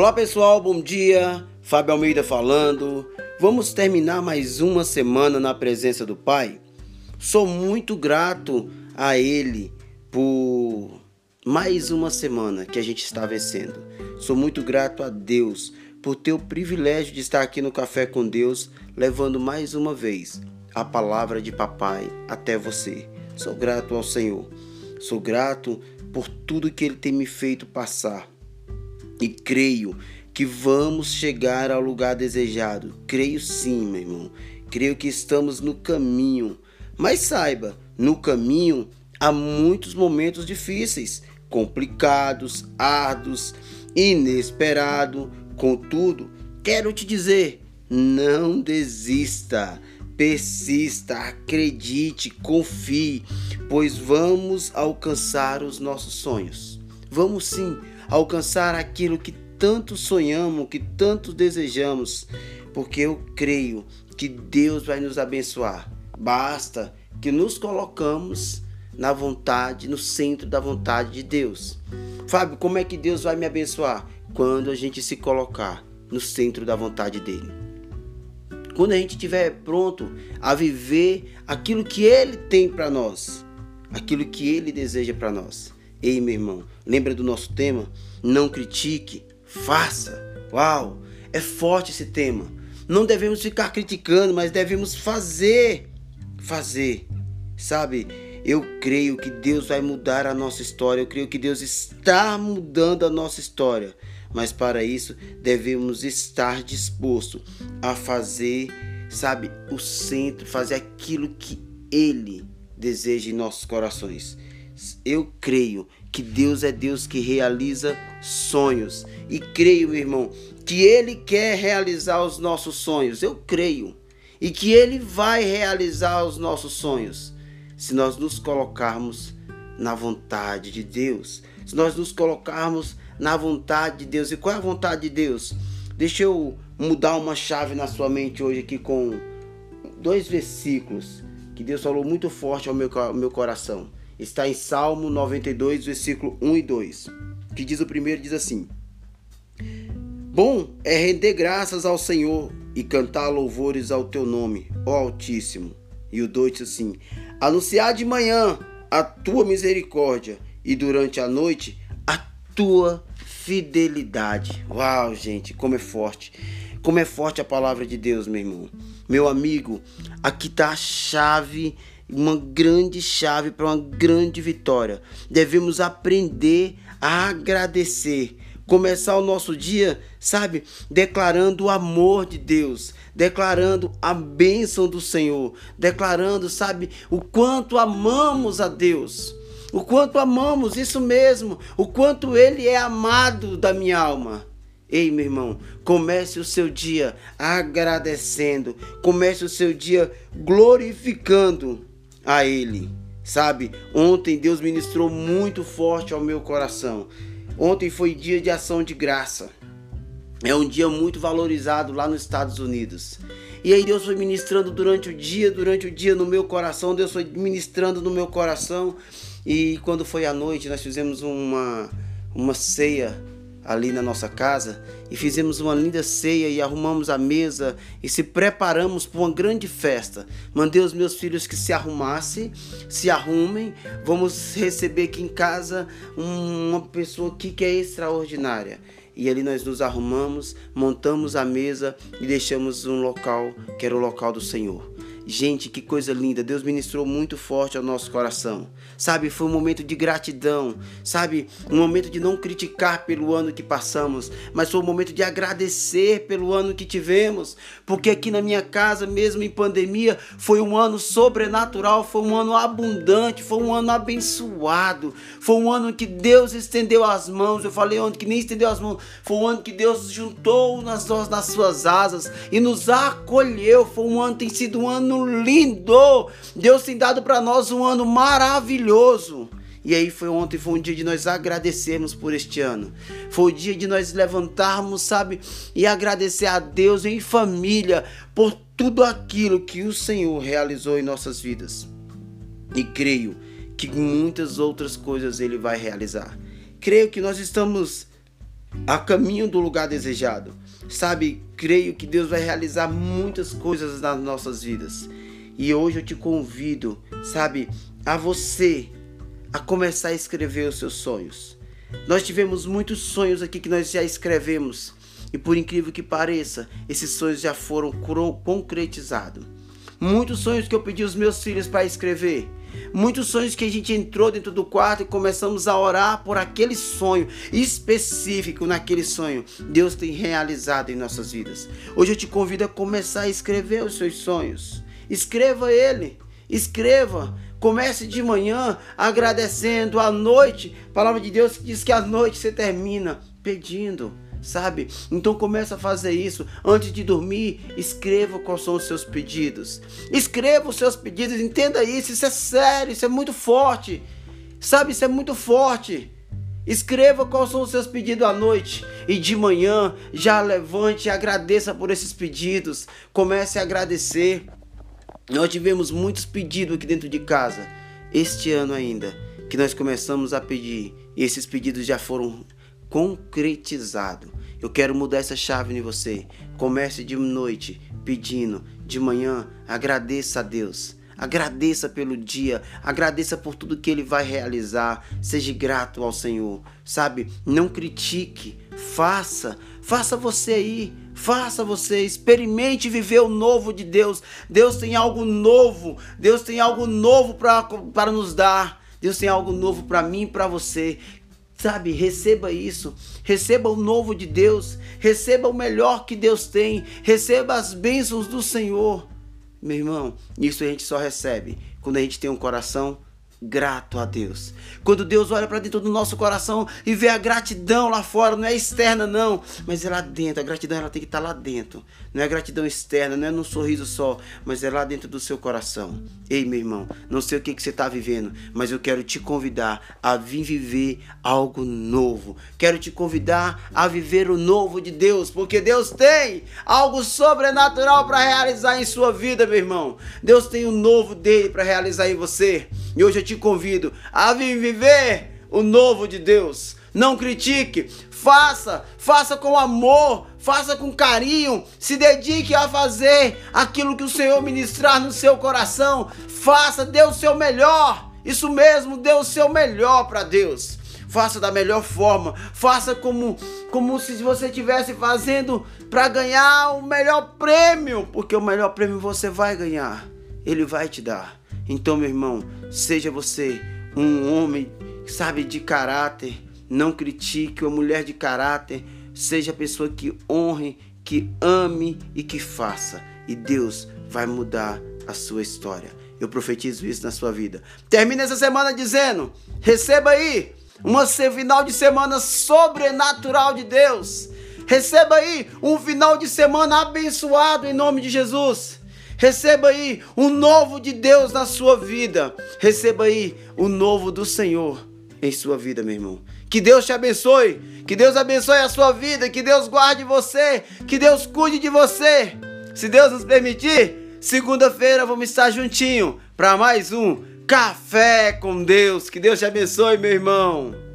Olá pessoal, bom dia. Fábio Almeida falando. Vamos terminar mais uma semana na presença do Pai. Sou muito grato a Ele por mais uma semana que a gente está vencendo. Sou muito grato a Deus por ter o privilégio de estar aqui no Café com Deus, levando mais uma vez a palavra de papai até você. Sou grato ao Senhor. Sou grato por tudo que Ele tem me feito passar e creio que vamos chegar ao lugar desejado. Creio sim, meu irmão. Creio que estamos no caminho. Mas saiba, no caminho há muitos momentos difíceis, complicados, árduos, inesperados. Contudo, quero te dizer, não desista. Persista, acredite, confie, pois vamos alcançar os nossos sonhos. Vamos sim alcançar aquilo que tanto sonhamos, que tanto desejamos, porque eu creio que Deus vai nos abençoar. Basta que nos colocamos na vontade, no centro da vontade de Deus. Fábio, como é que Deus vai me abençoar? Quando a gente se colocar no centro da vontade dele. Quando a gente estiver pronto a viver aquilo que ele tem para nós, aquilo que ele deseja para nós. Ei, meu irmão, lembra do nosso tema? Não critique, faça. Uau, é forte esse tema. Não devemos ficar criticando, mas devemos fazer. Fazer. Sabe, eu creio que Deus vai mudar a nossa história. Eu creio que Deus está mudando a nossa história. Mas para isso devemos estar disposto a fazer, sabe, o centro, fazer aquilo que Ele deseja em nossos corações eu creio que Deus é Deus que realiza sonhos. E creio, meu irmão, que Ele quer realizar os nossos sonhos. Eu creio. E que Ele vai realizar os nossos sonhos. Se nós nos colocarmos na vontade de Deus. Se nós nos colocarmos na vontade de Deus. E qual é a vontade de Deus? Deixa eu mudar uma chave na sua mente hoje aqui com dois versículos que Deus falou muito forte ao meu, ao meu coração está em Salmo 92, versículo 1 e 2, que diz o primeiro diz assim: Bom é render graças ao Senhor e cantar louvores ao teu nome, ó Altíssimo. E o 2 diz assim: Anunciar de manhã a tua misericórdia e durante a noite a tua fidelidade. Uau, gente, como é forte. Como é forte a palavra de Deus, meu irmão. Meu amigo, aqui está a chave uma grande chave para uma grande vitória. Devemos aprender a agradecer. Começar o nosso dia, sabe, declarando o amor de Deus, declarando a bênção do Senhor, declarando, sabe, o quanto amamos a Deus, o quanto amamos, isso mesmo, o quanto Ele é amado da minha alma. Ei, meu irmão, comece o seu dia agradecendo, comece o seu dia glorificando a Ele. Sabe, ontem Deus ministrou muito forte ao meu coração. Ontem foi dia de ação de graça. É um dia muito valorizado lá nos Estados Unidos. E aí Deus foi ministrando durante o dia, durante o dia no meu coração, Deus foi ministrando no meu coração. E quando foi à noite, nós fizemos uma, uma ceia ali na nossa casa e fizemos uma linda ceia e arrumamos a mesa e se preparamos para uma grande festa. Mandei os meus filhos que se arrumassem, se arrumem. Vamos receber aqui em casa uma pessoa aqui que é extraordinária. E ali nós nos arrumamos, montamos a mesa e deixamos um local que era o local do Senhor. Gente, que coisa linda. Deus ministrou muito forte ao nosso coração. Sabe, foi um momento de gratidão. Sabe, um momento de não criticar pelo ano que passamos, mas foi um momento de agradecer pelo ano que tivemos. Porque aqui na minha casa, mesmo em pandemia, foi um ano sobrenatural, foi um ano abundante, foi um ano abençoado. Foi um ano que Deus estendeu as mãos. Eu falei ontem que nem estendeu as mãos. Foi um ano que Deus juntou nas, nas suas asas e nos acolheu. Foi um ano, tem sido um ano lindo. Deus tem dado para nós um ano maravilhoso. E aí foi ontem, foi um dia de nós agradecermos por este ano. Foi o dia de nós levantarmos, sabe, e agradecer a Deus em família por tudo aquilo que o Senhor realizou em nossas vidas. E creio que muitas outras coisas ele vai realizar. Creio que nós estamos a caminho do lugar desejado. Sabe, creio que Deus vai realizar muitas coisas nas nossas vidas. E hoje eu te convido, sabe, a você a começar a escrever os seus sonhos. Nós tivemos muitos sonhos aqui que nós já escrevemos. E por incrível que pareça, esses sonhos já foram concretizados. Muitos sonhos que eu pedi aos meus filhos para escrever. Muitos sonhos que a gente entrou dentro do quarto e começamos a orar por aquele sonho específico naquele sonho. Deus tem realizado em nossas vidas. Hoje eu te convido a começar a escrever os seus sonhos. Escreva ele. Escreva. Comece de manhã agradecendo à noite. A palavra de Deus diz que à noite você termina pedindo sabe? Então começa a fazer isso antes de dormir. Escreva quais são os seus pedidos. Escreva os seus pedidos, entenda isso. Isso é sério, isso é muito forte, sabe? Isso é muito forte. Escreva quais são os seus pedidos à noite e de manhã já levante e agradeça por esses pedidos. Comece a agradecer. Nós tivemos muitos pedidos aqui dentro de casa este ano ainda que nós começamos a pedir e esses pedidos já foram concretizado. Eu quero mudar essa chave em você. Comece de noite pedindo, de manhã agradeça a Deus. Agradeça pelo dia, agradeça por tudo que ele vai realizar. Seja grato ao Senhor, sabe? Não critique, faça, faça você aí, faça você, experimente viver o novo de Deus. Deus tem algo novo, Deus tem algo novo para nos dar. Deus tem algo novo para mim e para você. Sabe, receba isso, receba o novo de Deus, receba o melhor que Deus tem, receba as bênçãos do Senhor. Meu irmão, isso a gente só recebe quando a gente tem um coração grato a Deus. Quando Deus olha para dentro do nosso coração e vê a gratidão lá fora, não é externa não, mas é lá dentro. A gratidão ela tem que estar tá lá dentro. Não é gratidão externa, não é num sorriso só, mas é lá dentro do seu coração. Ei, meu irmão, não sei o que, que você está vivendo, mas eu quero te convidar a vir viver algo novo. Quero te convidar a viver o novo de Deus, porque Deus tem algo sobrenatural para realizar em sua vida, meu irmão. Deus tem o novo dele para realizar em você. E hoje eu te convido a viver o novo de Deus. Não critique, faça, faça com amor, faça com carinho, se dedique a fazer aquilo que o Senhor ministrar no seu coração. Faça, dê o seu melhor. Isso mesmo, dê o seu melhor para Deus. Faça da melhor forma, faça como como se você estivesse fazendo para ganhar o melhor prêmio, porque o melhor prêmio você vai ganhar. Ele vai te dar. Então, meu irmão, seja você um homem, sabe, de caráter, não critique, uma mulher de caráter, seja a pessoa que honre, que ame e que faça. E Deus vai mudar a sua história. Eu profetizo isso na sua vida. Termina essa semana dizendo: receba aí uma final de semana sobrenatural de Deus. Receba aí um final de semana abençoado em nome de Jesus. Receba aí o novo de Deus na sua vida. Receba aí o novo do Senhor em sua vida, meu irmão. Que Deus te abençoe. Que Deus abençoe a sua vida. Que Deus guarde você. Que Deus cuide de você. Se Deus nos permitir, segunda-feira vamos estar juntinho para mais um Café com Deus. Que Deus te abençoe, meu irmão.